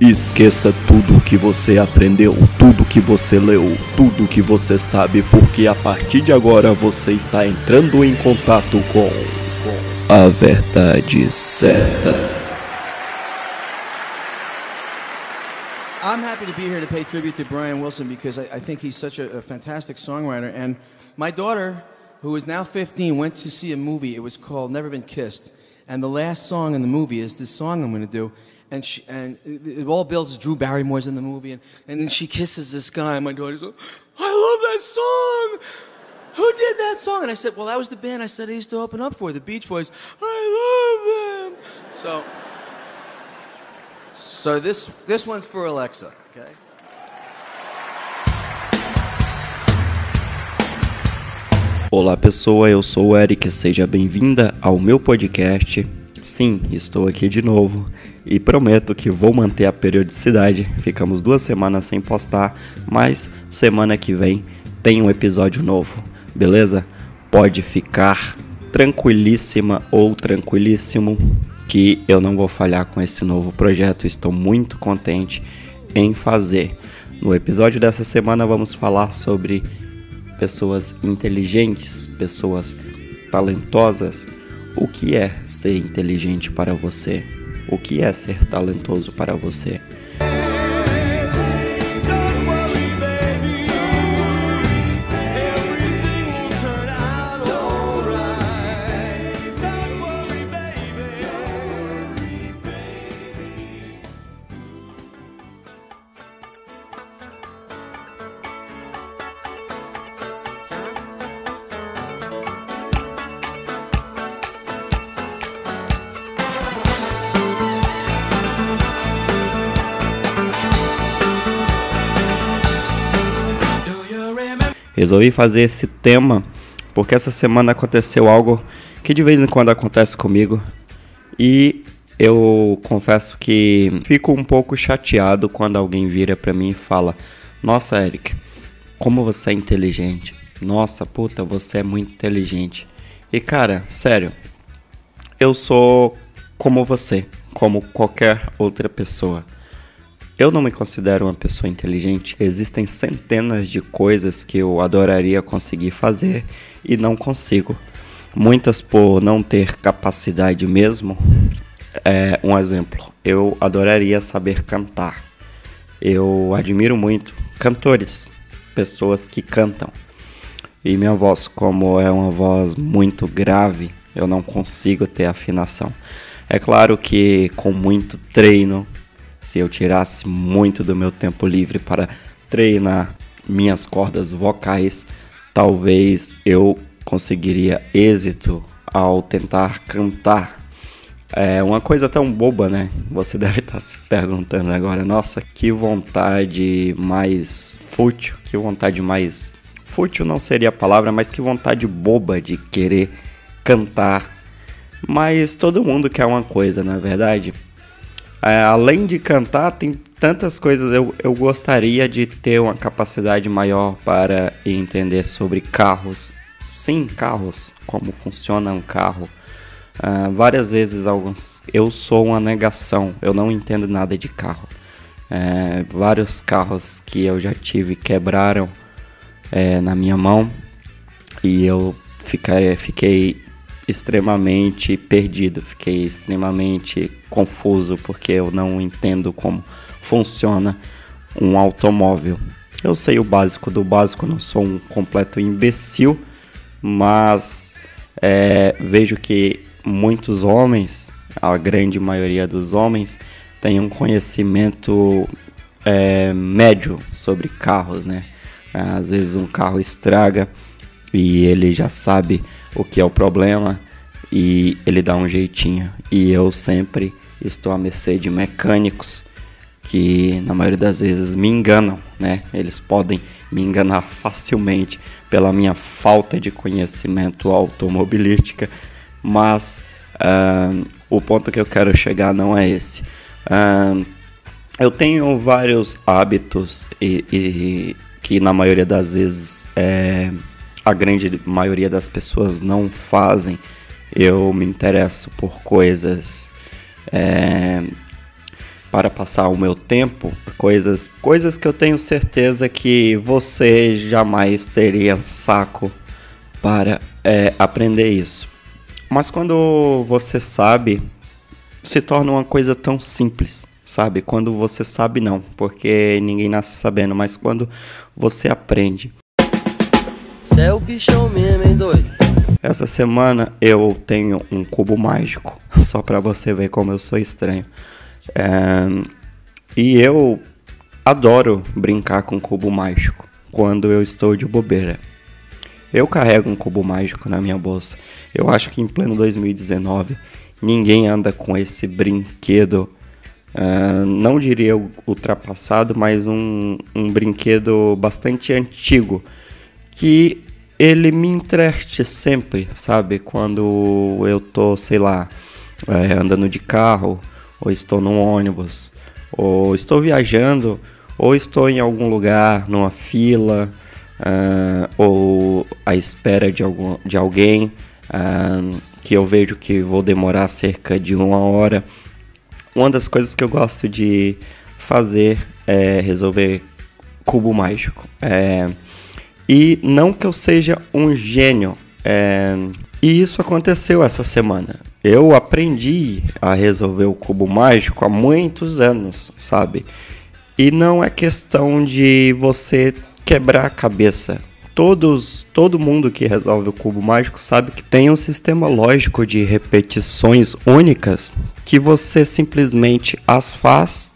Esqueça tudo que você aprendeu, tudo que você leu, tudo que você sabe, porque a partir de agora você está entrando em contato com a verdade certa. I'm happy to be here to pay tribute to Brian Wilson because I, I think he's such a, a fantastic songwriter. And my daughter, who is now 15, went to see a movie. It was called Never Been Kissed. And the last song in the movie is this song I'm going to do. And, she, and it, all builds Drew Barrymore's in the movie. And, and she kisses this guy. And my daughter's like, I love that song. Who did that song? And I said, Well, that was the band I said I used to open up for, the Beach Boys. I love them. So, so this, this one's for Alexa, okay? Olá pessoa, eu sou o Eric, seja bem-vinda ao meu podcast. Sim, estou aqui de novo e prometo que vou manter a periodicidade. Ficamos duas semanas sem postar, mas semana que vem tem um episódio novo, beleza? Pode ficar tranquilíssima ou tranquilíssimo que eu não vou falhar com esse novo projeto. Estou muito contente em fazer. No episódio dessa semana vamos falar sobre pessoas inteligentes, pessoas talentosas. O que é ser inteligente para você? O que é ser talentoso para você? Resolvi fazer esse tema porque essa semana aconteceu algo que de vez em quando acontece comigo e eu confesso que fico um pouco chateado quando alguém vira para mim e fala: "Nossa, Eric, como você é inteligente. Nossa, puta, você é muito inteligente". E cara, sério, eu sou como você, como qualquer outra pessoa. Eu não me considero uma pessoa inteligente. Existem centenas de coisas que eu adoraria conseguir fazer e não consigo. Muitas por não ter capacidade mesmo. É, um exemplo, eu adoraria saber cantar. Eu admiro muito cantores, pessoas que cantam. E minha voz, como é uma voz muito grave, eu não consigo ter afinação. É claro que com muito treino, se eu tirasse muito do meu tempo livre para treinar minhas cordas vocais, talvez eu conseguiria êxito ao tentar cantar. É uma coisa tão boba, né? Você deve estar se perguntando agora, nossa, que vontade mais fútil, que vontade mais fútil não seria a palavra, mas que vontade boba de querer cantar. Mas todo mundo quer uma coisa, na é verdade. É, além de cantar, tem tantas coisas. Eu, eu gostaria de ter uma capacidade maior para entender sobre carros. Sim, carros. Como funciona um carro. Uh, várias vezes alguns, eu sou uma negação. Eu não entendo nada de carro. É, vários carros que eu já tive quebraram é, na minha mão e eu ficaria, fiquei extremamente perdido, fiquei extremamente confuso porque eu não entendo como funciona um automóvel. Eu sei o básico do básico, não sou um completo imbecil, mas é, vejo que muitos homens, a grande maioria dos homens, tem um conhecimento é, médio sobre carros, né? Às vezes um carro estraga e ele já sabe o que é o problema e ele dá um jeitinho. E eu sempre estou à mercê de mecânicos que na maioria das vezes me enganam, né? Eles podem me enganar facilmente pela minha falta de conhecimento automobilística, mas uh, o ponto que eu quero chegar não é esse. Uh, eu tenho vários hábitos e, e, que na maioria das vezes é, a grande maioria das pessoas não fazem. Eu me interesso por coisas é, para passar o meu tempo, coisas, coisas que eu tenho certeza que você jamais teria saco para é, aprender isso. Mas quando você sabe, se torna uma coisa tão simples, sabe? Quando você sabe, não, porque ninguém nasce sabendo, mas quando você aprende. Cê é o bichão mesmo, hein, doido? Essa semana eu tenho um cubo mágico, só para você ver como eu sou estranho. É, e eu adoro brincar com cubo mágico quando eu estou de bobeira. Eu carrego um cubo mágico na minha bolsa. Eu acho que em pleno 2019 ninguém anda com esse brinquedo. Uh, não diria ultrapassado, mas um, um brinquedo bastante antigo que ele me entrete sempre, sabe? Quando eu tô, sei lá, é, andando de carro, ou estou num ônibus, ou estou viajando, ou estou em algum lugar, numa fila, uh, ou à espera de, algum, de alguém, uh, que eu vejo que vou demorar cerca de uma hora. Uma das coisas que eu gosto de fazer é resolver cubo mágico. É, e não que eu seja um gênio. É, e isso aconteceu essa semana. Eu aprendi a resolver o cubo mágico há muitos anos, sabe? E não é questão de você quebrar a cabeça. Todos, todo mundo que resolve o cubo mágico sabe que tem um sistema lógico de repetições únicas que você simplesmente as faz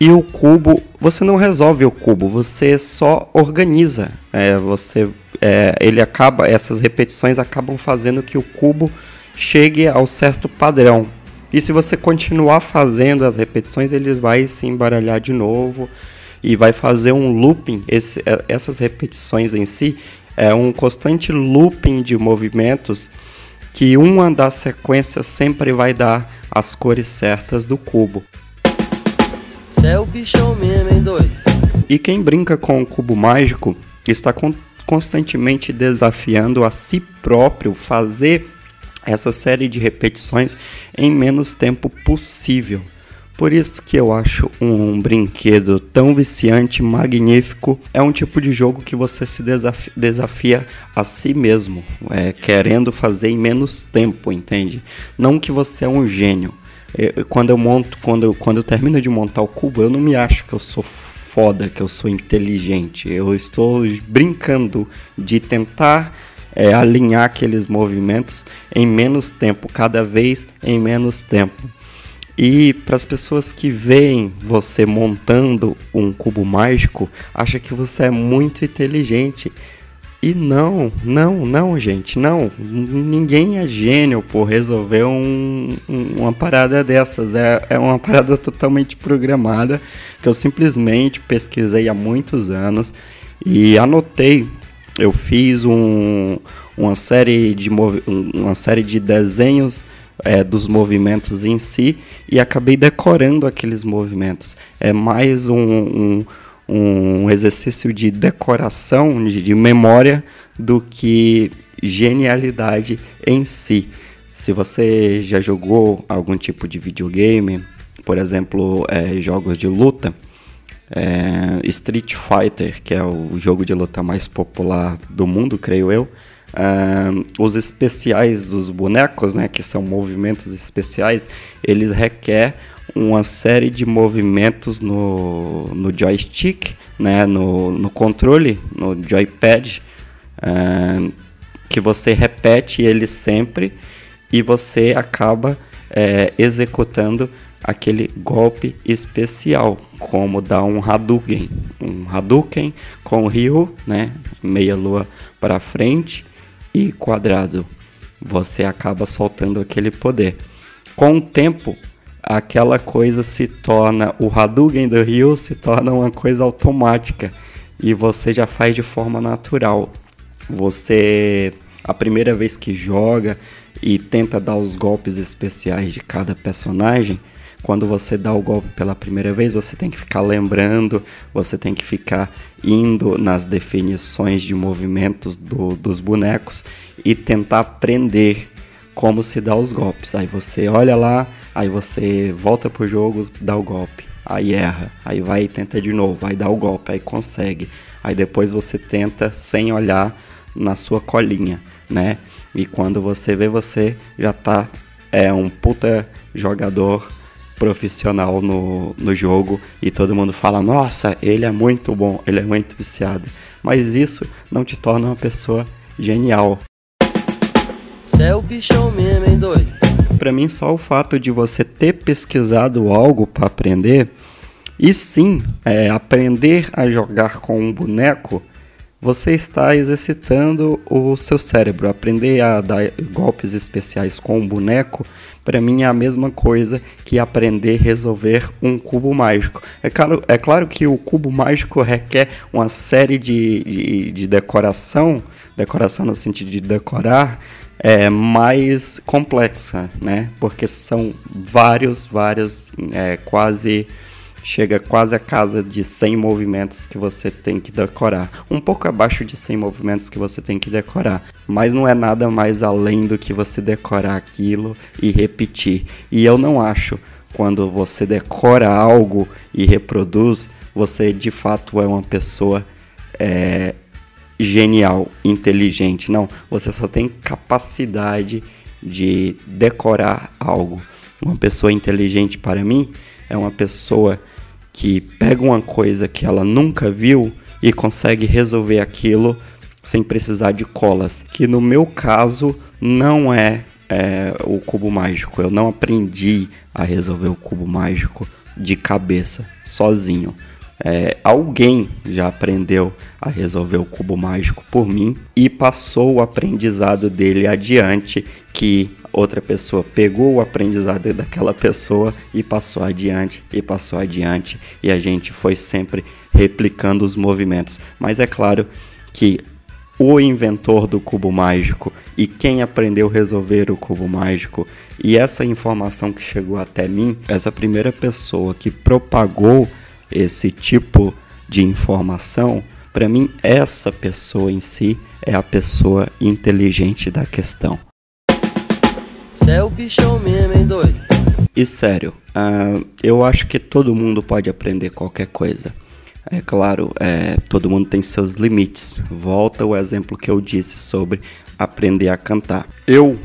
e o cubo, você não resolve o cubo, você só organiza. É, você, é, ele acaba, essas repetições acabam fazendo que o cubo chegue ao certo padrão. E se você continuar fazendo as repetições, ele vai se embaralhar de novo e vai fazer um looping. Esse, é, essas repetições em si é um constante looping de movimentos que uma das sequências sempre vai dar as cores certas do cubo. Cê é o bichão mesmo, hein, doido? E quem brinca com o cubo mágico está con constantemente desafiando a si próprio fazer essa série de repetições em menos tempo possível. Por isso que eu acho um brinquedo tão viciante, magnífico. É um tipo de jogo que você se desafia, desafia a si mesmo, é, querendo fazer em menos tempo, entende? Não que você é um gênio, quando eu monto, quando eu, quando eu termino de montar o cubo, eu não me acho que eu sou foda, que eu sou inteligente. Eu estou brincando de tentar é, alinhar aqueles movimentos em menos tempo, cada vez em menos tempo. E para as pessoas que veem você montando um cubo mágico, acha que você é muito inteligente. E não, não, não, gente, não. Ninguém é gênio por resolver um, um, uma parada dessas. É, é uma parada totalmente programada que eu simplesmente pesquisei há muitos anos e anotei. Eu fiz um, uma, série de uma série de desenhos é, dos movimentos em si e acabei decorando aqueles movimentos. É mais um, um um exercício de decoração, de, de memória, do que genialidade em si. Se você já jogou algum tipo de videogame, por exemplo, é, jogos de luta, é, Street Fighter, que é o jogo de luta mais popular do mundo, creio eu, é, os especiais dos bonecos, né, que são movimentos especiais, eles requerem uma série de movimentos no, no joystick, né, no, no controle, no joypad, uh, que você repete ele sempre e você acaba é, executando aquele golpe especial, como dar um Hadouken, um Hadouken com Ryu, né, meia lua para frente e quadrado. Você acaba soltando aquele poder. Com o tempo, aquela coisa se torna, o Hadouken do Ryu se torna uma coisa automática e você já faz de forma natural. Você, a primeira vez que joga e tenta dar os golpes especiais de cada personagem, quando você dá o golpe pela primeira vez, você tem que ficar lembrando, você tem que ficar indo nas definições de movimentos do, dos bonecos e tentar aprender como se dá os golpes. Aí você olha lá, aí você volta pro jogo, dá o golpe. aí erra, aí vai e tenta de novo, vai dar o golpe, aí consegue. Aí depois você tenta sem olhar na sua colinha, né? E quando você vê, você já tá é um puta jogador profissional no, no jogo e todo mundo fala: Nossa, ele é muito bom, ele é muito viciado. Mas isso não te torna uma pessoa genial. Cê é o bichão mesmo, hein, doido? Para mim, só o fato de você ter pesquisado algo para aprender, e sim, é, aprender a jogar com um boneco, você está exercitando o seu cérebro. Aprender a dar golpes especiais com um boneco para mim é a mesma coisa que aprender a resolver um cubo mágico. É claro, é claro que o cubo mágico requer uma série de, de, de decoração, decoração no sentido de decorar, é mais complexa, né? Porque são vários, vários, é, quase chega quase a casa de 100 movimentos que você tem que decorar. Um pouco abaixo de 100 movimentos que você tem que decorar. Mas não é nada mais além do que você decorar aquilo e repetir. E eu não acho quando você decora algo e reproduz, você de fato é uma pessoa é, genial, inteligente. Não, você só tem capacidade de decorar algo. Uma pessoa inteligente para mim é uma pessoa que pega uma coisa que ela nunca viu e consegue resolver aquilo sem precisar de colas. Que no meu caso não é, é o cubo mágico. Eu não aprendi a resolver o cubo mágico de cabeça, sozinho. É, alguém já aprendeu a resolver o cubo mágico por mim e passou o aprendizado dele adiante, que outra pessoa pegou o aprendizado daquela pessoa e passou adiante e passou adiante e a gente foi sempre replicando os movimentos. Mas é claro que o inventor do cubo mágico e quem aprendeu a resolver o cubo mágico e essa informação que chegou até mim, essa primeira pessoa que propagou esse tipo de informação, para mim essa pessoa em si é a pessoa inteligente da questão. Cê é o bichão mesmo, hein, doido? E sério, uh, eu acho que todo mundo pode aprender qualquer coisa. É claro, é, todo mundo tem seus limites. Volta o exemplo que eu disse sobre aprender a cantar. Eu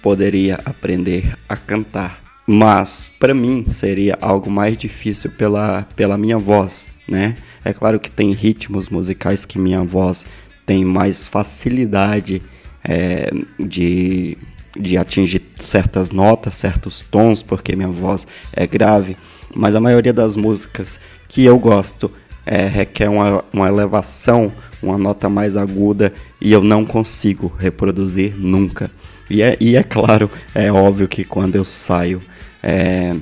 poderia aprender a cantar, mas para mim seria algo mais difícil pela, pela minha voz, né? É claro que tem ritmos musicais que minha voz tem mais facilidade é, de de atingir certas notas, certos tons, porque minha voz é grave, mas a maioria das músicas que eu gosto é, requer uma, uma elevação, uma nota mais aguda e eu não consigo reproduzir nunca. E é, e é claro, é óbvio que quando eu saio, é,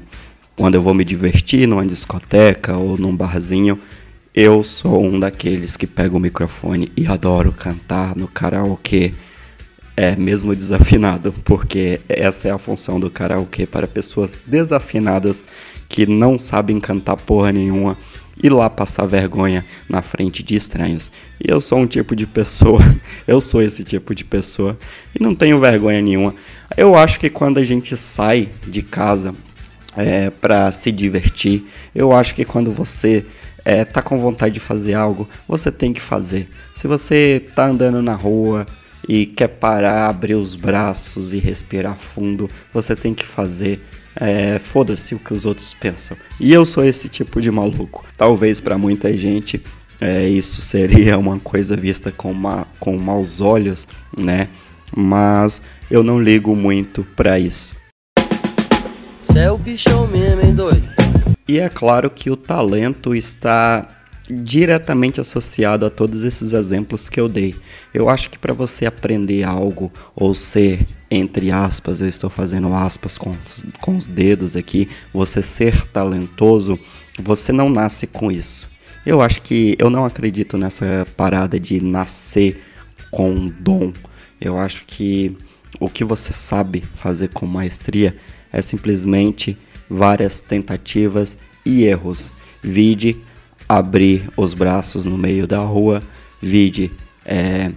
quando eu vou me divertir numa discoteca ou num barzinho, eu sou um daqueles que pega o microfone e adoro cantar no karaokê. É, mesmo desafinado, porque essa é a função do karaokê para pessoas desafinadas que não sabem cantar porra nenhuma e lá passar vergonha na frente de estranhos. E eu sou um tipo de pessoa, eu sou esse tipo de pessoa e não tenho vergonha nenhuma. Eu acho que quando a gente sai de casa é, para se divertir, eu acho que quando você é, tá com vontade de fazer algo, você tem que fazer. Se você tá andando na rua, e quer parar, abrir os braços e respirar fundo, você tem que fazer. É, Foda-se o que os outros pensam. E eu sou esse tipo de maluco. Talvez para muita gente é, isso seria uma coisa vista com, ma com maus olhos, né? Mas eu não ligo muito para isso. Cê é o bichão mesmo, hein, doido? E é claro que o talento está diretamente associado a todos esses exemplos que eu dei. Eu acho que para você aprender algo ou ser, entre aspas, eu estou fazendo aspas com, com os dedos aqui, você ser talentoso, você não nasce com isso. Eu acho que eu não acredito nessa parada de nascer com dom. Eu acho que o que você sabe fazer com maestria é simplesmente várias tentativas e erros. Vide abrir os braços no meio da rua, vide é,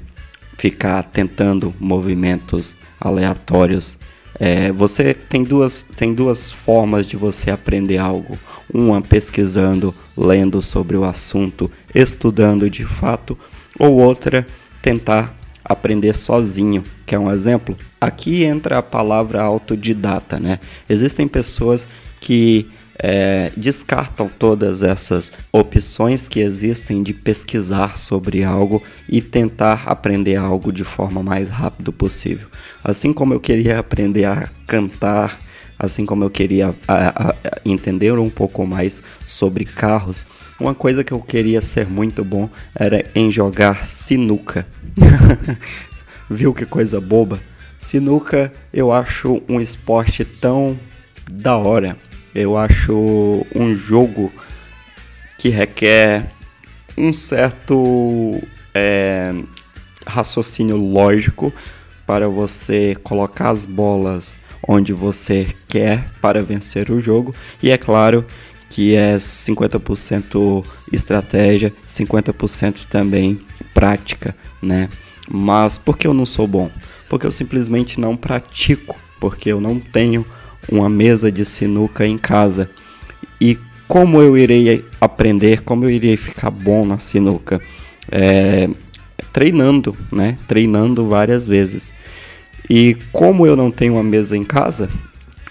ficar tentando movimentos aleatórios É, você tem duas, tem duas formas de você aprender algo. Uma pesquisando, lendo sobre o assunto, estudando de fato, ou outra tentar aprender sozinho. Quer um exemplo? Aqui entra a palavra autodidata, né? Existem pessoas que é, descartam todas essas opções que existem de pesquisar sobre algo e tentar aprender algo de forma mais rápido possível. Assim como eu queria aprender a cantar, assim como eu queria a, a, a entender um pouco mais sobre carros, uma coisa que eu queria ser muito bom era em jogar sinuca. Viu que coisa boba? Sinuca eu acho um esporte tão da hora eu acho um jogo que requer um certo é, raciocínio lógico para você colocar as bolas onde você quer para vencer o jogo. E é claro que é 50% estratégia, 50% também prática, né? Mas por que eu não sou bom? Porque eu simplesmente não pratico, porque eu não tenho uma mesa de sinuca em casa. E como eu irei aprender, como eu irei ficar bom na sinuca? É, treinando, né? Treinando várias vezes. E como eu não tenho uma mesa em casa,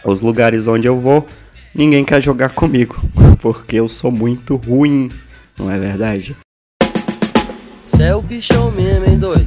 os lugares onde eu vou, ninguém quer jogar comigo, porque eu sou muito ruim, não é verdade? É o bichão mesmo, hein, doido?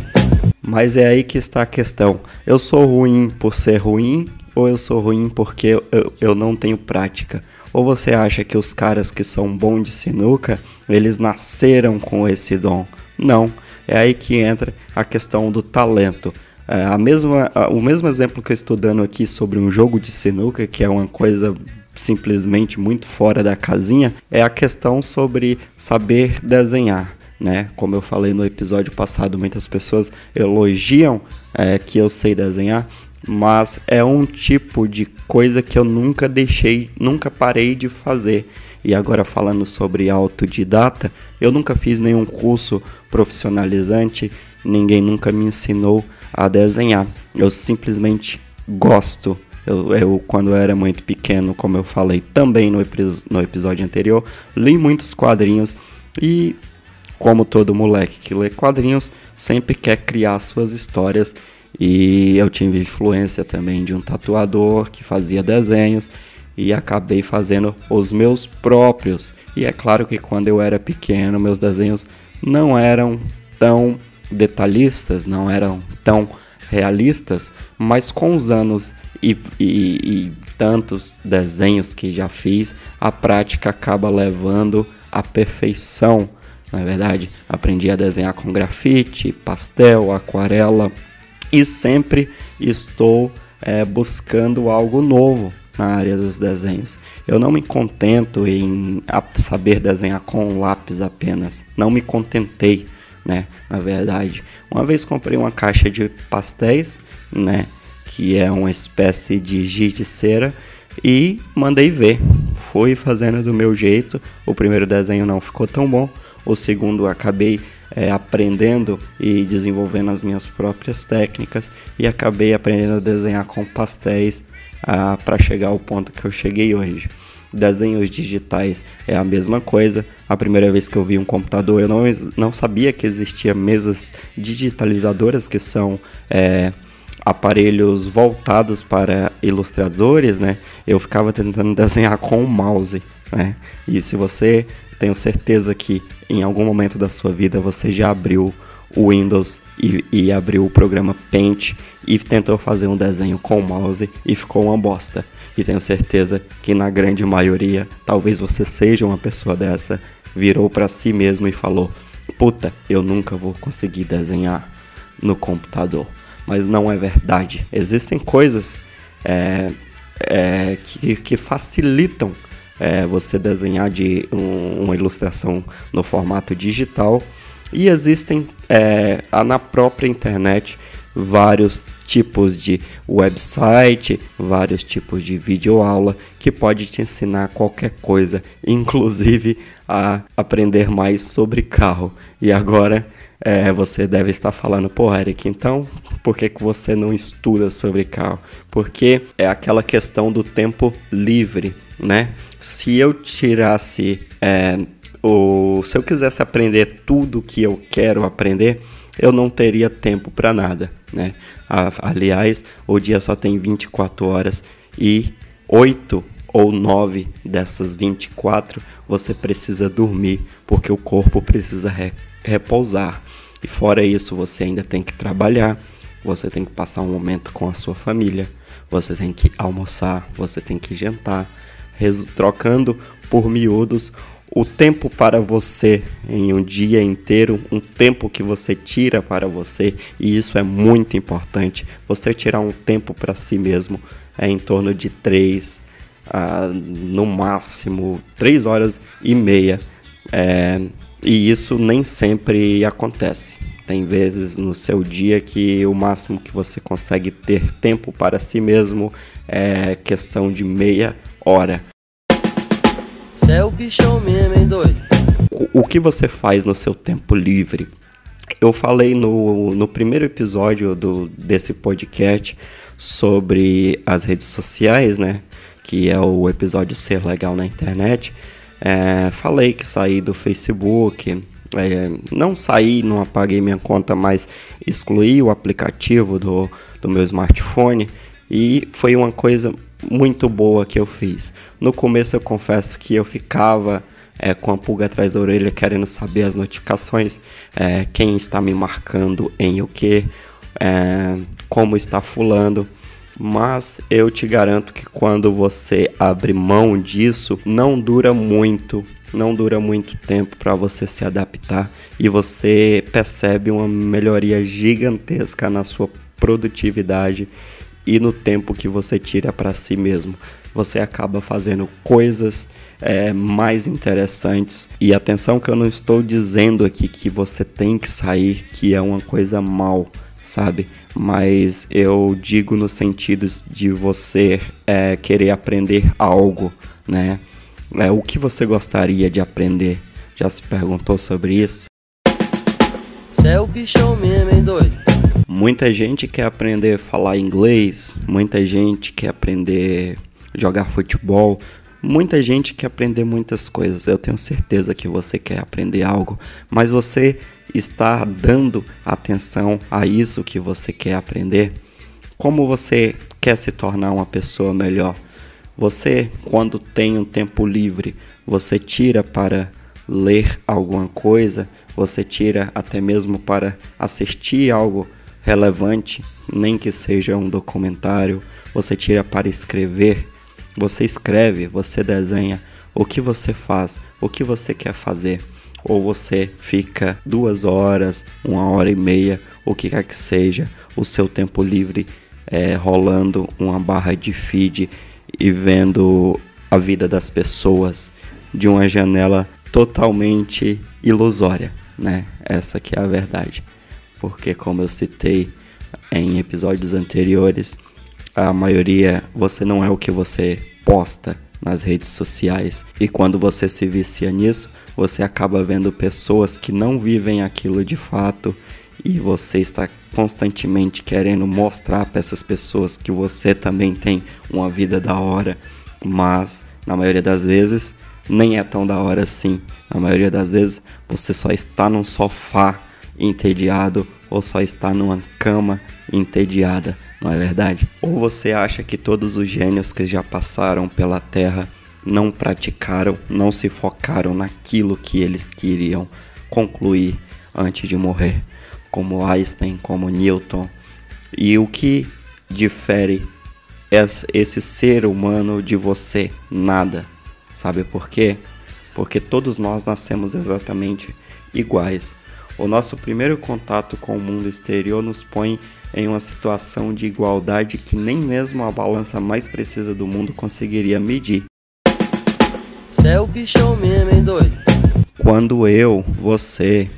Mas é aí que está a questão. Eu sou ruim por ser ruim ou eu sou ruim porque eu, eu, não tenho prática? Ou você acha que os caras que são bons de sinuca, eles nasceram com esse dom? Não. É aí que entra a questão do talento. É, a mesma, o mesmo exemplo que eu estou dando aqui sobre um jogo de sinuca, que é uma coisa simplesmente muito fora da casinha, é a questão sobre saber desenhar. Né? Como eu falei no episódio passado, muitas pessoas elogiam é, que eu sei desenhar, mas é um tipo de coisa que eu nunca deixei, nunca parei de fazer. E agora falando sobre autodidata, eu nunca fiz nenhum curso profissionalizante, ninguém nunca me ensinou a desenhar. Eu simplesmente gosto. Eu, eu quando eu era muito pequeno, como eu falei também no, no episódio anterior, li muitos quadrinhos e como todo moleque que lê quadrinhos, sempre quer criar suas histórias e eu tive influência também de um tatuador que fazia desenhos e acabei fazendo os meus próprios. E é claro que quando eu era pequeno, meus desenhos não eram tão detalhistas, não eram tão realistas, mas com os anos e, e, e tantos desenhos que já fiz, a prática acaba levando à perfeição. Na é verdade, aprendi a desenhar com grafite, pastel, aquarela e sempre estou é, buscando algo novo na área dos desenhos. Eu não me contento em saber desenhar com lápis apenas. Não me contentei, né? Na verdade, uma vez comprei uma caixa de pastéis, né? Que é uma espécie de giz de cera e mandei ver. Fui fazendo do meu jeito. O primeiro desenho não ficou tão bom. O segundo acabei é, aprendendo e desenvolvendo as minhas próprias técnicas e acabei aprendendo a desenhar com pastéis ah, para chegar ao ponto que eu cheguei hoje. Desenhos digitais é a mesma coisa. A primeira vez que eu vi um computador, eu não, não sabia que existia mesas digitalizadoras que são é, aparelhos voltados para ilustradores, né? Eu ficava tentando desenhar com o mouse, né? E se você tenho certeza que em algum momento da sua vida você já abriu o Windows e, e, abriu o programa Paint e tentou fazer um desenho com o mouse e ficou uma bosta. E tenho certeza que na grande maioria, talvez você seja uma pessoa dessa, virou para si mesmo e falou: Puta, eu nunca vou conseguir desenhar no computador. Mas não é verdade. Existem coisas é, é, que, que facilitam é, você desenhar de um, uma ilustração no formato digital. E existem é, na própria internet vários tipos de website, vários tipos de videoaula que pode te ensinar qualquer coisa, inclusive a aprender mais sobre carro. E agora é, você deve estar falando, pô, Eric, então por que, que você não estuda sobre carro? Porque é aquela questão do tempo livre, né? Se eu tirasse, é, o, se eu quisesse aprender tudo que eu quero aprender, eu não teria tempo para nada, né? Aliás, o dia só tem 24 horas e 8 ou 9 dessas 24 você precisa dormir, porque o corpo precisa re repousar. E fora isso, você ainda tem que trabalhar, você tem que passar um momento com a sua família, você tem que almoçar, você tem que jantar, trocando por miúdos o tempo para você em um dia inteiro, um tempo que você tira para você, e isso é muito importante. Você tirar um tempo para si mesmo é em torno de três, ah, no máximo três horas e meia, é, e isso nem sempre acontece. Tem vezes no seu dia que o máximo que você consegue ter tempo para si mesmo é questão de meia hora. Cê é o bichão mesmo, hein, doido? O que você faz no seu tempo livre? Eu falei no, no primeiro episódio do, desse podcast sobre as redes sociais, né? Que é o episódio Ser Legal na Internet. É, falei que saí do Facebook. É, não saí, não apaguei minha conta, mas excluí o aplicativo do, do meu smartphone. E foi uma coisa muito boa que eu fiz. No começo eu confesso que eu ficava é, com a pulga atrás da orelha querendo saber as notificações, é, quem está me marcando em o que, é, como está fulando. Mas eu te garanto que quando você abre mão disso, não dura muito, não dura muito tempo para você se adaptar e você percebe uma melhoria gigantesca na sua produtividade e no tempo que você tira para si mesmo. Você acaba fazendo coisas é, mais interessantes. E atenção que eu não estou dizendo aqui que você tem que sair, que é uma coisa mal, sabe? Mas eu digo no sentido de você é, querer aprender algo, né? É, o que você gostaria de aprender? Já se perguntou sobre isso? Cê é o bichão mesmo, hein, doido? Muita gente quer aprender a falar inglês, muita gente quer aprender a jogar futebol, muita gente quer aprender muitas coisas. Eu tenho certeza que você quer aprender algo, mas você está dando atenção a isso que você quer aprender? Como você quer se tornar uma pessoa melhor? Você, quando tem um tempo livre, você tira para ler alguma coisa, você tira até mesmo para assistir algo relevante, nem que seja um documentário, você tira para escrever, você escreve, você desenha, o que você faz, o que você quer fazer, ou você fica duas horas, uma hora e meia, o que quer que seja, o seu tempo livre é, rolando uma barra de feed e vendo a vida das pessoas de uma janela totalmente ilusória, né? Essa que é a verdade porque como eu citei em episódios anteriores, a maioria você não é o que você posta nas redes sociais. E quando você se vicia nisso, você acaba vendo pessoas que não vivem aquilo de fato e você está constantemente querendo mostrar para essas pessoas que você também tem uma vida da hora, mas na maioria das vezes nem é tão da hora assim. Na maioria das vezes você só está num sofá entediado ou só está numa cama entediada, não é verdade? Ou você acha que todos os gênios que já passaram pela Terra não praticaram, não se focaram naquilo que eles queriam concluir antes de morrer, como Einstein, como Newton? E o que difere esse ser humano de você? Nada. Sabe por quê? Porque todos nós nascemos exatamente iguais. O nosso primeiro contato com o mundo exterior nos põe em uma situação de igualdade que nem mesmo a balança mais precisa do mundo conseguiria medir. Cê é o bichão mesmo, hein, doido? Quando eu, você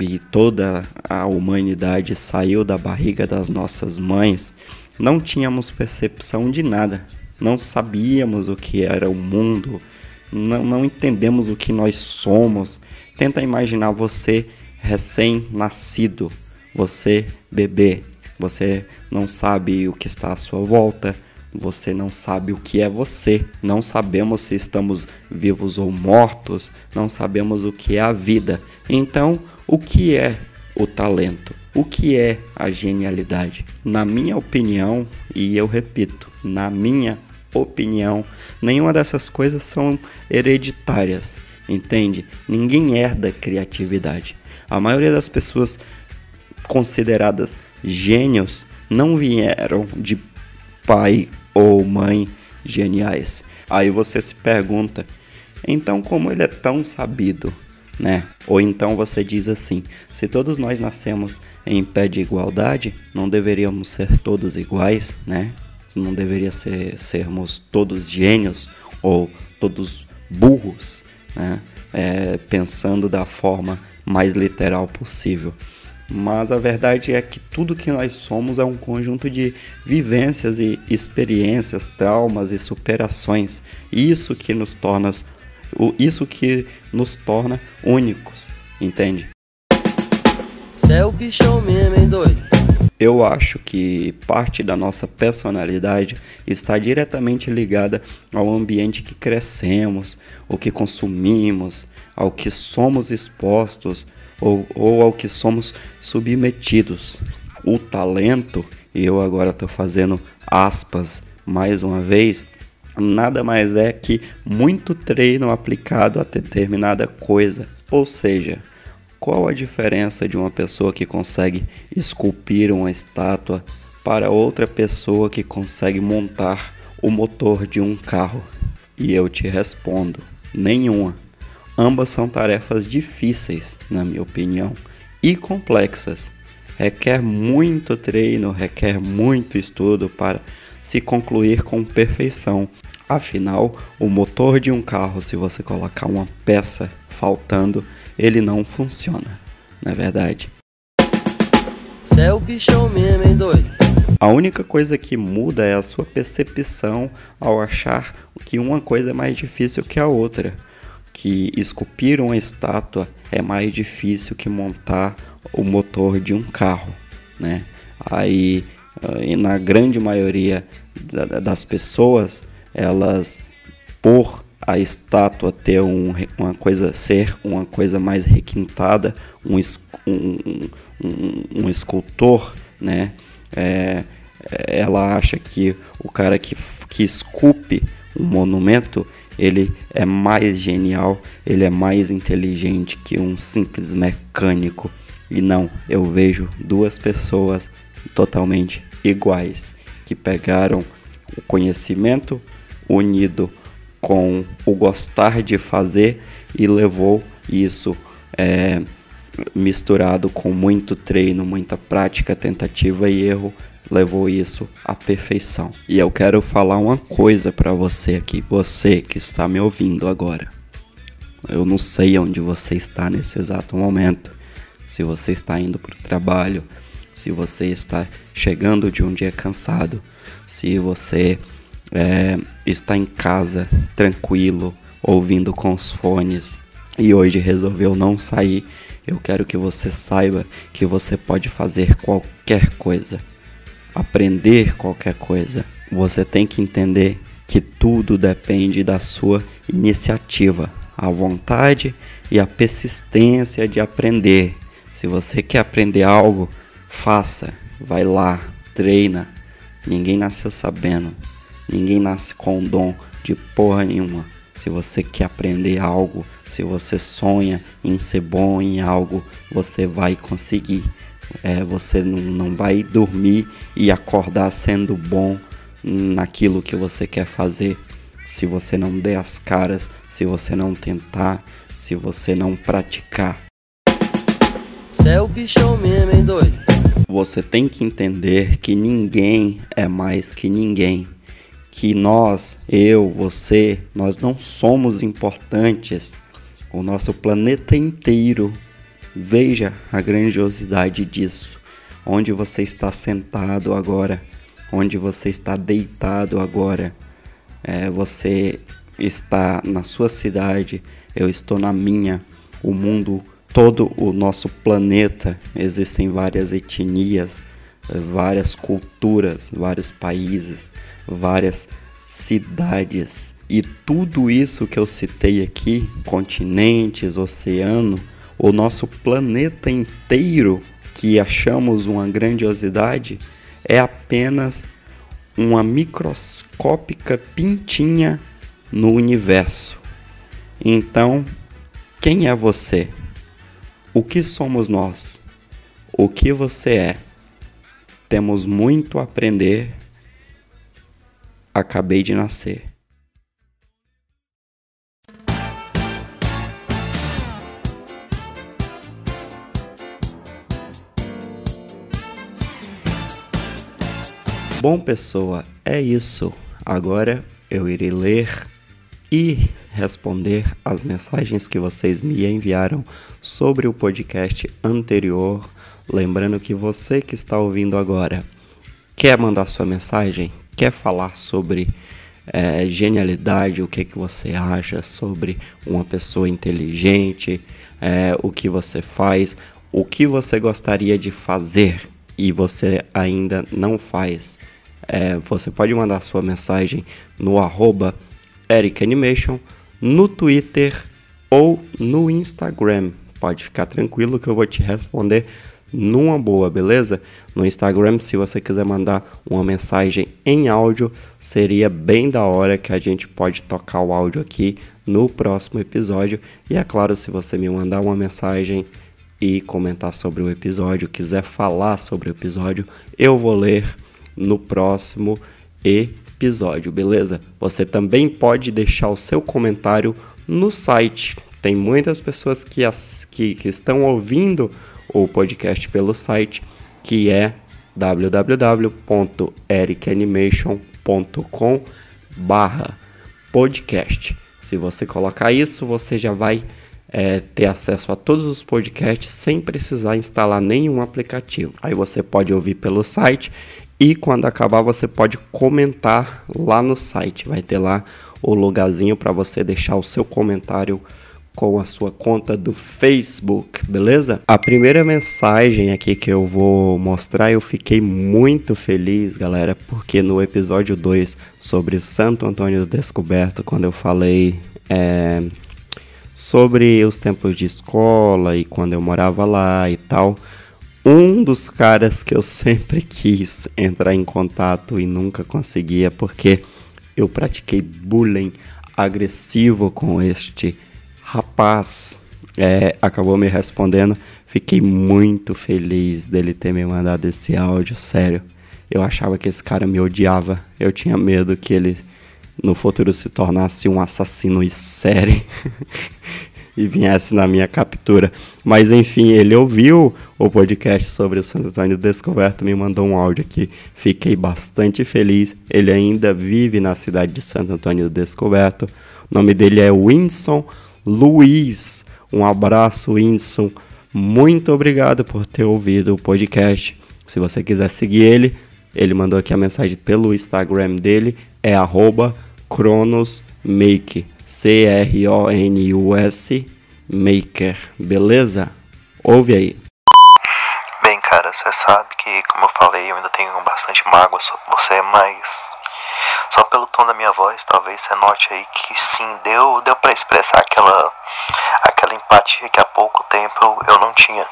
e toda a humanidade saiu da barriga das nossas mães, não tínhamos percepção de nada. Não sabíamos o que era o mundo, não, não entendemos o que nós somos. Tenta imaginar você recém-nascido, você bebê, você não sabe o que está à sua volta, você não sabe o que é você, não sabemos se estamos vivos ou mortos, não sabemos o que é a vida. Então, o que é o talento? O que é a genialidade? Na minha opinião, e eu repito, na minha opinião, nenhuma dessas coisas são hereditárias, entende? Ninguém herda criatividade. A maioria das pessoas consideradas gênios não vieram de pai ou mãe geniais. Aí você se pergunta, então como ele é tão sabido, né? Ou então você diz assim: se todos nós nascemos em pé de igualdade, não deveríamos ser todos iguais, né? Não deveria ser sermos todos gênios ou todos burros, né? É, pensando da forma mais literal possível. Mas a verdade é que tudo que nós somos é um conjunto de vivências e experiências, traumas e superações. Isso que nos torna isso que nos torna únicos, entende? É o bichão mesmo, hein, doido? Eu acho que parte da nossa personalidade está diretamente ligada ao ambiente que crescemos, o que consumimos, ao que somos expostos ou, ou ao que somos submetidos. O talento, e eu agora estou fazendo aspas mais uma vez, nada mais é que muito treino aplicado a determinada coisa. Ou seja, qual a diferença de uma pessoa que consegue esculpir uma estátua para outra pessoa que consegue montar o motor de um carro? E eu te respondo: nenhuma. Ambas são tarefas difíceis, na minha opinião, e complexas. Requer muito treino, requer muito estudo para se concluir com perfeição. Afinal, o motor de um carro, se você colocar uma peça faltando, ele não funciona, não é verdade? Cê é o bichão mesmo, hein, doido? A única coisa que muda é a sua percepção ao achar que uma coisa é mais difícil que a outra que esculpir uma estátua é mais difícil que montar o motor de um carro, né? Aí, eh, na grande maioria das pessoas, elas, por a estátua ter um, uma coisa, ser uma coisa mais requintada, um, um, um, um escultor, né? É, ela acha que o cara que, que esculpe um monumento ele é mais genial, ele é mais inteligente que um simples mecânico. E não, eu vejo duas pessoas totalmente iguais que pegaram o conhecimento unido com o gostar de fazer e levou isso é, misturado com muito treino, muita prática, tentativa e erro levou isso à perfeição. E eu quero falar uma coisa para você aqui, você que está me ouvindo agora. Eu não sei onde você está nesse exato momento. Se você está indo para o trabalho, se você está chegando de um dia cansado, se você é, está em casa tranquilo, ouvindo com os fones. E hoje resolveu não sair, eu quero que você saiba que você pode fazer qualquer coisa. Aprender qualquer coisa, você tem que entender que tudo depende da sua iniciativa, a vontade e a persistência de aprender. Se você quer aprender algo, faça, vai lá, treina. Ninguém nasceu sabendo, ninguém nasce com dom de porra nenhuma. Se você quer aprender algo, se você sonha em ser bom em algo, você vai conseguir. É, você não, não vai dormir e acordar sendo bom naquilo que você quer fazer se você não der as caras, se você não tentar, se você não praticar. Cê é o bichão mesmo, hein, doido? Você tem que entender que ninguém é mais que ninguém. Que nós, eu, você, nós não somos importantes. O nosso planeta inteiro Veja a grandiosidade disso. Onde você está sentado agora, onde você está deitado agora. É, você está na sua cidade, eu estou na minha. O mundo, todo o nosso planeta, existem várias etnias, várias culturas, vários países, várias cidades. E tudo isso que eu citei aqui, continentes, oceano, o nosso planeta inteiro que achamos uma grandiosidade é apenas uma microscópica pintinha no universo. Então, quem é você? O que somos nós? O que você é? Temos muito a aprender. Acabei de nascer. Bom, pessoa, é isso. Agora eu irei ler e responder as mensagens que vocês me enviaram sobre o podcast anterior. Lembrando que você que está ouvindo agora quer mandar sua mensagem, quer falar sobre é, genialidade, o que, que você acha sobre uma pessoa inteligente, é, o que você faz, o que você gostaria de fazer e você ainda não faz é, você pode mandar sua mensagem no arroba ericanimation, no Twitter ou no Instagram. Pode ficar tranquilo que eu vou te responder numa boa, beleza? No Instagram, se você quiser mandar uma mensagem em áudio, seria bem da hora que a gente pode tocar o áudio aqui no próximo episódio. E é claro, se você me mandar uma mensagem e comentar sobre o episódio, quiser falar sobre o episódio, eu vou ler no próximo episódio, beleza? Você também pode deixar o seu comentário no site. Tem muitas pessoas que, as, que, que estão ouvindo o podcast pelo site, que é www.ericanimation.com barra podcast. Se você colocar isso, você já vai é, ter acesso a todos os podcasts sem precisar instalar nenhum aplicativo. Aí você pode ouvir pelo site e quando acabar, você pode comentar lá no site. Vai ter lá o lugarzinho para você deixar o seu comentário com a sua conta do Facebook, beleza? A primeira mensagem aqui que eu vou mostrar, eu fiquei muito feliz, galera, porque no episódio 2 sobre Santo Antônio do Descoberto, quando eu falei é, sobre os tempos de escola e quando eu morava lá e tal, um dos caras que eu sempre quis entrar em contato e nunca conseguia porque eu pratiquei bullying agressivo com este rapaz. É, acabou me respondendo. Fiquei muito feliz dele ter me mandado esse áudio, sério. Eu achava que esse cara me odiava. Eu tinha medo que ele no futuro se tornasse um assassino em série. e viesse na minha captura. Mas enfim, ele ouviu o podcast sobre o Santo Antônio Descoberto, me mandou um áudio aqui. Fiquei bastante feliz. Ele ainda vive na cidade de Santo Antônio Descoberto. O nome dele é Winson Luiz. Um abraço, Winson. Muito obrigado por ter ouvido o podcast. Se você quiser seguir ele, ele mandou aqui a mensagem pelo Instagram dele, é arroba cronosmake. C-R-O-N-U-S Maker, beleza? Ouve aí. Bem, cara, você sabe que, como eu falei, eu ainda tenho bastante mágoa sobre você, mas só pelo tom da minha voz, talvez você note aí que sim, deu, deu para expressar aquela, aquela empatia que há pouco tempo eu, eu não tinha.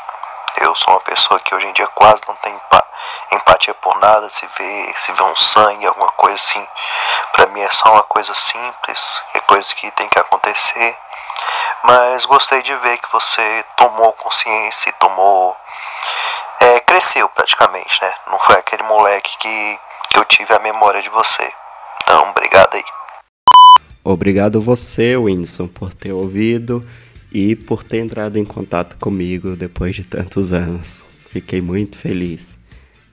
Eu sou uma pessoa que hoje em dia quase não tem empatia por nada, se vê, se vê um sangue, alguma coisa assim. Para mim é só uma coisa simples, é coisa que tem que acontecer. Mas gostei de ver que você tomou consciência e tomou. É, cresceu praticamente, né? Não foi aquele moleque que, que eu tive a memória de você. Então, obrigado aí. Obrigado você, Winson, por ter ouvido e por ter entrado em contato comigo depois de tantos anos. Fiquei muito feliz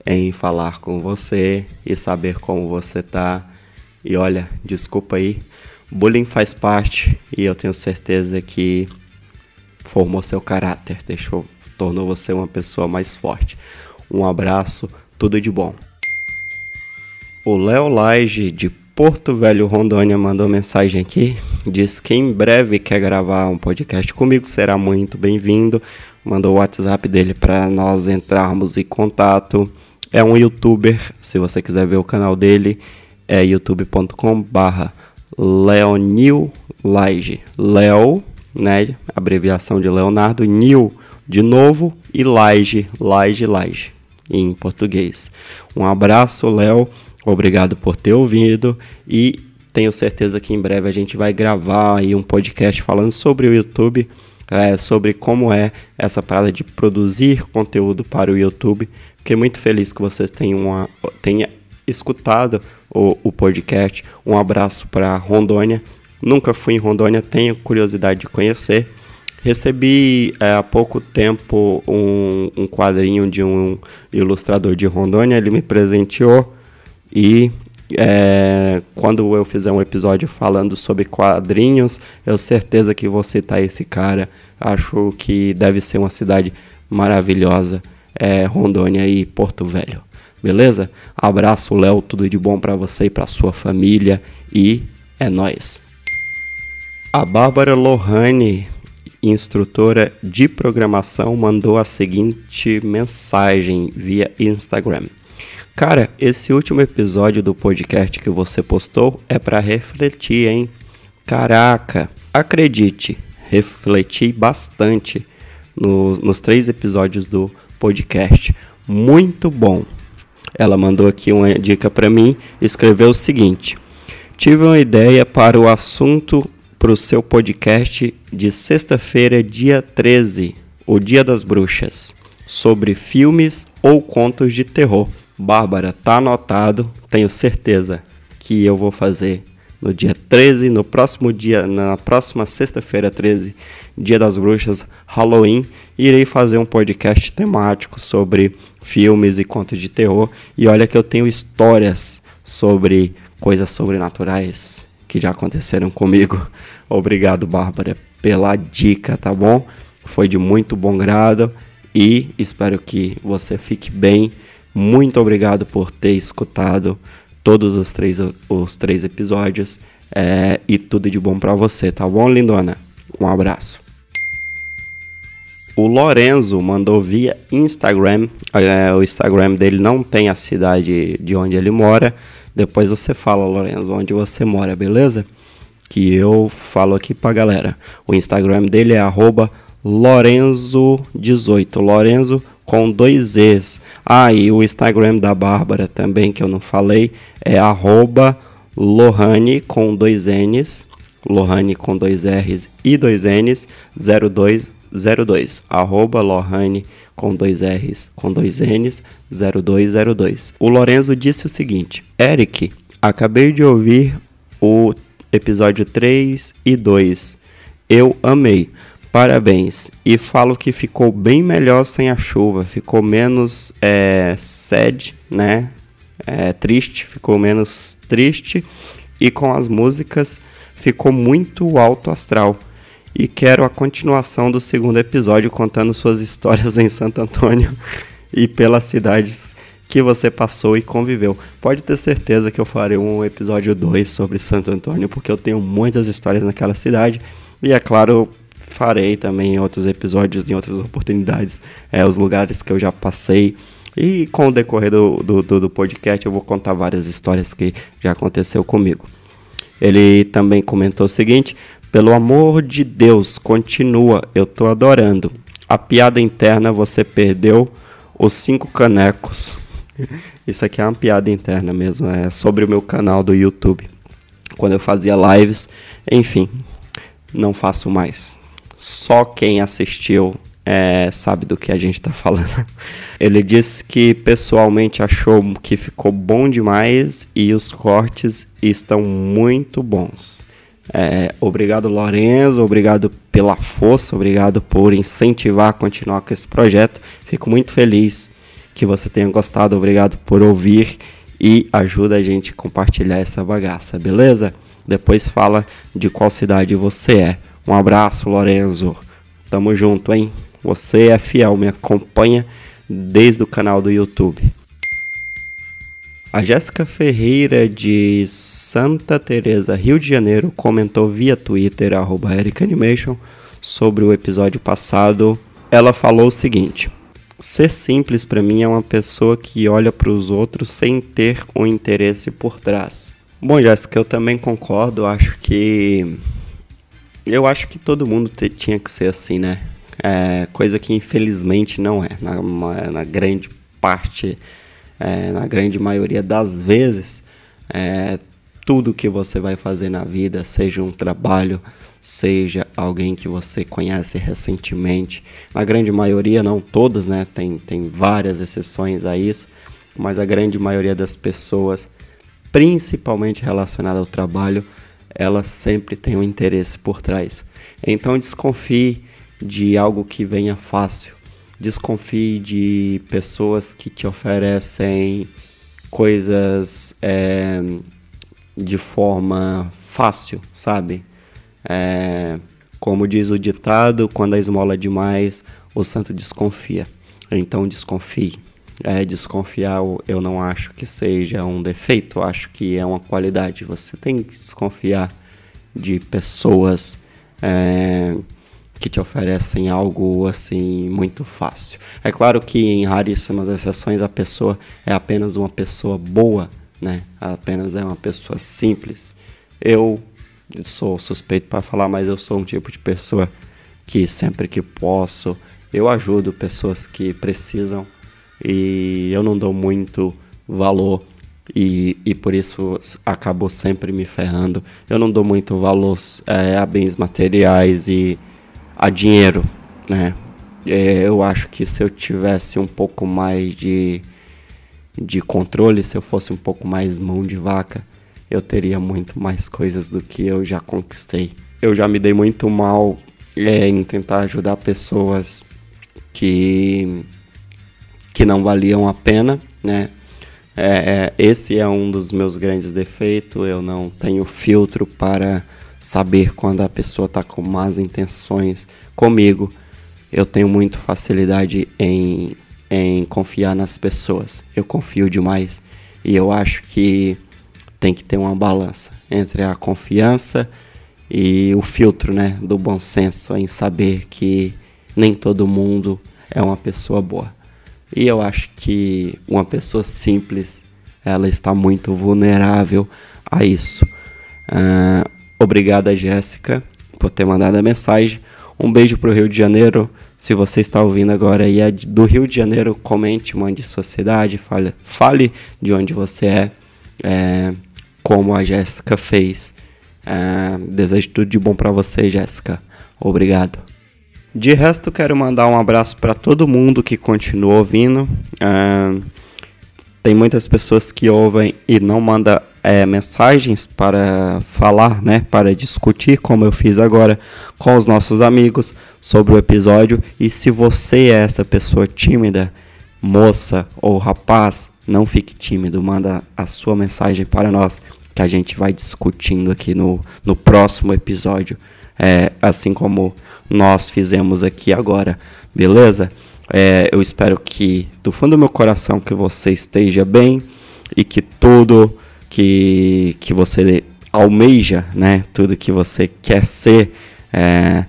em falar com você e saber como você tá. E olha, desculpa aí, bullying faz parte e eu tenho certeza que formou seu caráter, deixou tornou você uma pessoa mais forte. Um abraço, tudo de bom. O Léo Laje de Porto Velho, Rondônia, mandou mensagem aqui. Diz que em breve quer gravar um podcast comigo, será muito bem-vindo. Mandou o WhatsApp dele para nós entrarmos em contato. É um youtuber, se você quiser ver o canal dele, é youtube.com/barra Leonil Laige. Leo, né? Abreviação de Leonardo, Nil de novo e Laige, Laige, Laige em português. Um abraço, Léo. Obrigado por ter ouvido e tenho certeza que em breve a gente vai gravar aí um podcast falando sobre o YouTube, é, sobre como é essa parada de produzir conteúdo para o YouTube. Fiquei muito feliz que você tenha, uma, tenha escutado o, o podcast. Um abraço para Rondônia. Nunca fui em Rondônia, tenho curiosidade de conhecer. Recebi é, há pouco tempo um, um quadrinho de um ilustrador de Rondônia, ele me presenteou e é, quando eu fizer um episódio falando sobre quadrinhos, eu certeza que vou citar esse cara. Acho que deve ser uma cidade maravilhosa, é, Rondônia e Porto Velho. Beleza? Abraço, Léo, tudo de bom para você e para sua família e é nós. A Bárbara Lohane, instrutora de programação, mandou a seguinte mensagem via Instagram. Cara, esse último episódio do podcast que você postou é para refletir, hein? Caraca, acredite, refleti bastante no, nos três episódios do podcast. Muito bom. Ela mandou aqui uma dica para mim, escreveu o seguinte: Tive uma ideia para o assunto para o seu podcast de sexta-feira, dia 13, o Dia das Bruxas, sobre filmes ou contos de terror. Bárbara, tá anotado, tenho certeza que eu vou fazer no dia 13, no próximo dia, na próxima sexta-feira 13, Dia das Bruxas, Halloween, irei fazer um podcast temático sobre filmes e contos de terror. E olha que eu tenho histórias sobre coisas sobrenaturais que já aconteceram comigo. Obrigado, Bárbara, pela dica, tá bom? Foi de muito bom grado e espero que você fique bem muito obrigado por ter escutado todos os três, os três episódios é, e tudo de bom para você, tá bom, lindona? Um abraço. O Lorenzo mandou via Instagram. É, o Instagram dele não tem a cidade de onde ele mora. Depois você fala, Lorenzo, onde você mora, beleza? Que eu falo aqui pra galera. O Instagram dele é Lorenzo18. Lorenzo com dois Es. Ah, e o Instagram da Bárbara também, que eu não falei, é arroba Lohane com dois N's, Lohane com dois R's e dois N's, 0202, arroba Lohane com dois R's, com dois N's, 0202. O Lorenzo disse o seguinte, Eric, acabei de ouvir o episódio 3 e 2, eu amei. Parabéns. E falo que ficou bem melhor sem a chuva. Ficou menos é, sad, né? É, triste, ficou menos triste. E com as músicas ficou muito alto astral. E quero a continuação do segundo episódio contando suas histórias em Santo Antônio e pelas cidades que você passou e conviveu. Pode ter certeza que eu farei um episódio 2 sobre Santo Antônio, porque eu tenho muitas histórias naquela cidade. E é claro, farei também em outros episódios, em outras oportunidades, é, os lugares que eu já passei. E com o decorrer do, do, do, podcast eu vou contar várias histórias que já aconteceu comigo. Ele também comentou o seguinte: pelo amor de Deus, continua, eu tô adorando. A piada interna você perdeu os cinco canecos. Isso aqui é uma piada interna mesmo, é sobre o meu canal do YouTube. Quando eu fazia lives, enfim, não faço mais só quem assistiu é, sabe do que a gente está falando. Ele disse que pessoalmente achou que ficou bom demais e os cortes estão muito bons. É, obrigado, Lorenzo. Obrigado pela força. Obrigado por incentivar a continuar com esse projeto. Fico muito feliz que você tenha gostado. Obrigado por ouvir e ajuda a gente a compartilhar essa bagaça, beleza? Depois fala de qual cidade você é. Um abraço, Lorenzo. Tamo junto, hein? Você é fiel, me acompanha desde o canal do YouTube. A Jéssica Ferreira de Santa Teresa, Rio de Janeiro, comentou via Twitter @ericanimation sobre o episódio passado. Ela falou o seguinte: Ser simples para mim é uma pessoa que olha para os outros sem ter um interesse por trás. Bom, Jéssica, eu também concordo. Acho que eu acho que todo mundo te, tinha que ser assim, né? É, coisa que infelizmente não é. Na, na grande parte é, na grande maioria das vezes, é, tudo que você vai fazer na vida, seja um trabalho, seja alguém que você conhece recentemente, na grande maioria, não todos, né? Tem, tem várias exceções a isso, mas a grande maioria das pessoas, principalmente relacionada ao trabalho, ela sempre tem um interesse por trás. Então desconfie de algo que venha fácil desconfie de pessoas que te oferecem coisas é, de forma fácil, sabe? É, como diz o ditado, quando a esmola é demais, o santo desconfia. Então desconfie. É, desconfiar eu não acho que seja um defeito, acho que é uma qualidade. Você tem que desconfiar de pessoas. É, que te oferecem algo assim muito fácil. É claro que em raríssimas exceções a pessoa é apenas uma pessoa boa, né? Apenas é uma pessoa simples. Eu sou suspeito para falar, mas eu sou um tipo de pessoa que sempre que posso eu ajudo pessoas que precisam e eu não dou muito valor e, e por isso acabou sempre me ferrando. Eu não dou muito valor é, a bens materiais e a dinheiro, né? É, eu acho que se eu tivesse um pouco mais de, de controle, se eu fosse um pouco mais mão de vaca, eu teria muito mais coisas do que eu já conquistei. Eu já me dei muito mal é, em tentar ajudar pessoas que, que não valiam a pena, né? É, é esse é um dos meus grandes defeitos. Eu não tenho filtro para saber quando a pessoa está com más intenções comigo. Eu tenho muito facilidade em, em confiar nas pessoas. Eu confio demais e eu acho que tem que ter uma balança entre a confiança e o filtro, né, do bom senso em saber que nem todo mundo é uma pessoa boa. E eu acho que uma pessoa simples, ela está muito vulnerável a isso. Uh, Obrigada, Jéssica, por ter mandado a mensagem. Um beijo para o Rio de Janeiro. Se você está ouvindo agora e é do Rio de Janeiro, comente, mande sua cidade, fale, fale de onde você é, é como a Jéssica fez. É, desejo tudo de bom para você, Jéssica. Obrigado. De resto, quero mandar um abraço para todo mundo que continua ouvindo. É, tem muitas pessoas que ouvem e não mandam é, mensagens para falar, né, para discutir, como eu fiz agora com os nossos amigos sobre o episódio. E se você é essa pessoa tímida, moça ou rapaz, não fique tímido, manda a sua mensagem para nós que a gente vai discutindo aqui no, no próximo episódio, é, assim como nós fizemos aqui agora, beleza? É, eu espero que do fundo do meu coração que você esteja bem e que tudo que, que você almeja, né? Tudo que você quer ser, é,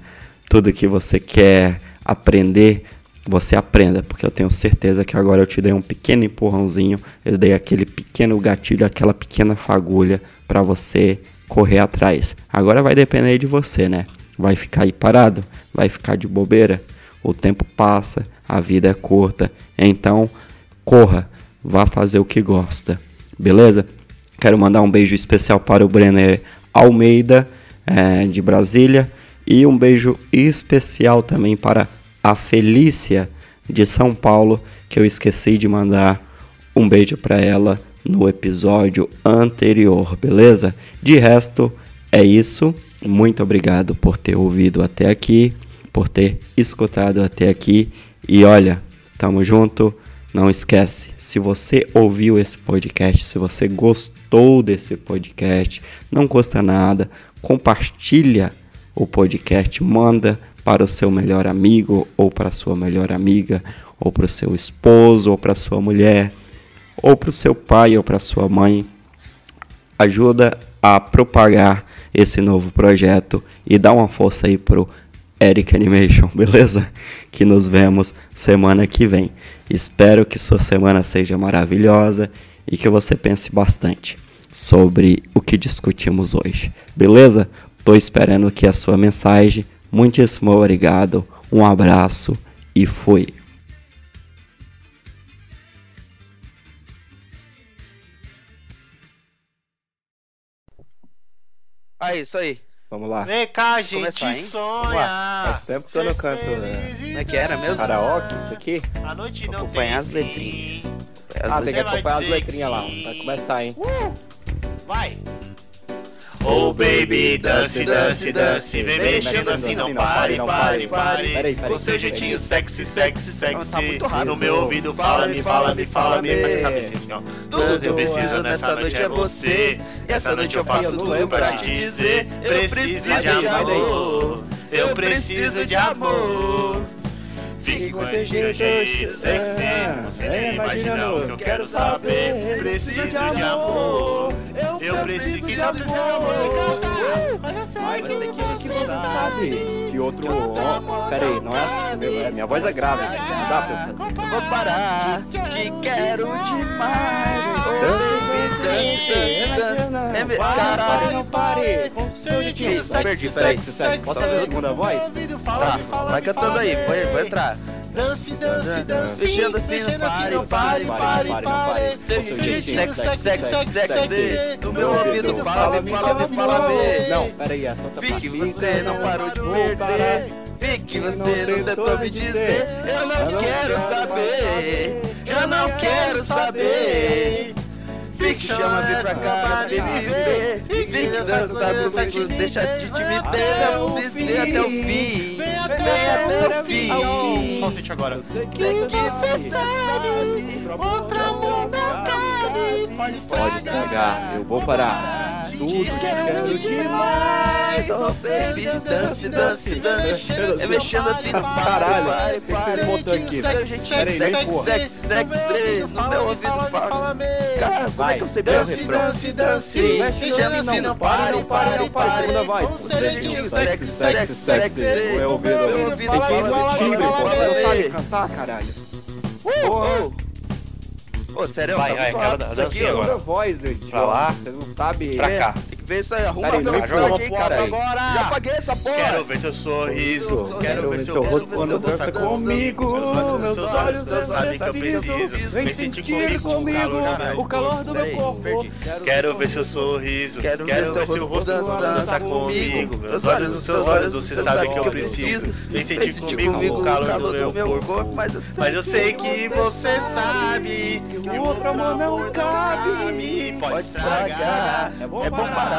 tudo que você quer aprender, você aprenda, porque eu tenho certeza que agora eu te dei um pequeno empurrãozinho, eu dei aquele pequeno gatilho, aquela pequena fagulha para você correr atrás. Agora vai depender de você, né? Vai ficar aí parado, vai ficar de bobeira. O tempo passa, a vida é curta, então corra, vá fazer o que gosta, beleza? Quero mandar um beijo especial para o Brenner Almeida, é, de Brasília, e um beijo especial também para a Felícia, de São Paulo, que eu esqueci de mandar um beijo para ela no episódio anterior, beleza? De resto, é isso. Muito obrigado por ter ouvido até aqui, por ter escutado até aqui. E olha, tamo junto. Não esquece, se você ouviu esse podcast, se você gostou desse podcast, não custa nada, compartilha o podcast, manda para o seu melhor amigo, ou para a sua melhor amiga, ou para o seu esposo, ou para sua mulher, ou para o seu pai, ou para sua mãe. Ajuda a propagar esse novo projeto e dá uma força aí pro Eric Animation, beleza? Que nos vemos semana que vem. Espero que sua semana seja maravilhosa e que você pense bastante sobre o que discutimos hoje, beleza? Tô esperando que a sua mensagem. Muitíssimo obrigado, um abraço e fui. Aí, isso aí. Vamos lá. Vem cá, gente, Começar, hein? sonha. Faz tempo que eu não canto, né? Como é que era mesmo? Karaoke, isso aqui? A noite não Acompanhar tem as letrinhas. Ah, tem que acompanhar as letrinhas lá. Vai começar, hein? Vai. Oh baby, dance, dance, dance, vem mexendo assim, não pare, pare, pare. Com seu jeitinho sexy, sexy, sexy. Tá rápido. No meu ouvido, fala-me, fala-me, fala-me. Faz a cabeça assim, ó. Tudo que eu preciso nessa noite é você. Essa noite eu faço tudo pra te dizer. Preciso de amor. Eu preciso de amor. Fique com esse jeito sexy. Você nem imagina o que eu quero saber. Preciso de amor. Eu preciso que só precisa de amor. Mas tem que, que você sabe que outro. ó, Pera aí, não é assim. meu- é- minha voz é grave. Não dá pra eu fazer. Vou parar, te quero demais. Oh. É Caralho. não pare. Com seu jeitinho. Perdi, peraí. Posso fazer a segunda voz? Tá, vai cantando aí, vai entrar. Dance, dance, dance. Mexendo assim, não pare, pare, pare, pare, não pare. Com seu jeitinho. Sexy, sexy, sexy. No meu ouvido, fala-me, fala-me, fala-me. Não, pera aí, essa outra Vi que parte. você não parou de perder. parar. Vi que você não tentou me dizer. Eu não quero saber. Eu não quero saber. Que chama, vem pra cá, vem viver. Vi que dança comigo, deixa de timidez. Vencer até o fim. Vem até o fim. Só o sente agora. Que você sabe, outro amor não cabe. Pode estragar, eu vou parar. Tudo te quero demais. Oh baby, dance, dance, dance. É mexendo assim Caralho, o que que vocês botam aqui? Nem sexy, porra. sexy, sexy. No meu ouvido fala. Cara, como é Vai, que eu sei bem o refrão? dance, dance. Mexendo assim no pare, pare, pare. Segunda voz. Sexy, sexy, sexy. Não é ouvido, Meu ouvido. Tem que ir no timbre, Você não sabe cantar, caralho. Ô, Ô, sério, Vai, tá vai, cara, aí ó. agora. Voz, idiota. Pra lá. Você não sabe. Pra cá. Isso aí, arruma a velocidade aí, cara. agora. Já paguei essa porra. Quero ver seu sorriso. Quero ver seu rosto quando dança comigo. Meus olhos que eu preciso. Vem sentir comigo o calor do meu corpo. Quero ver seu sorriso. Quero ver seu rosto dançar dançar comigo. Meus olhos nos seus olhos, você sabe que eu preciso. Vem sentir comigo o calor do meu corpo. Mas eu sei, que você sabe que o outro amor não cabe. Pode estragar. É bom É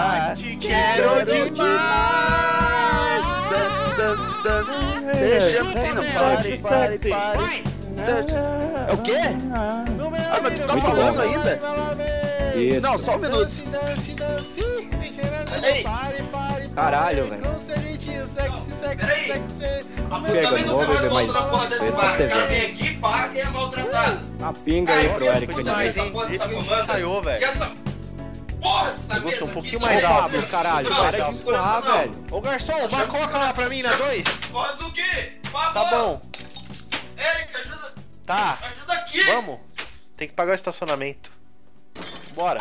parar. Te quero demais. Dance, dance, dance. Assim, não pare, pare, Sexy. pare. É o quê? Ah, mas tu tá Muito falando bom. ainda? Isso. Não, só um minuto. Ei, Caralho, velho. Peraí. Chega, não vou beber mais. Se você vê. aqui, paga e é maltratado. Uma pinga aí pro Eric mais, Animation. hein? Esse E velho. Porra dessa Gostou mesa um pouquinho mais rápido. Caralho, para de empurrar, velho. Ô garçom, mas coloca lá pra mim na 2. Faz o quê? Tá bom. Eric, ajuda. Tá. Ajuda aqui. Vamos. Tem que pagar o estacionamento. Bora.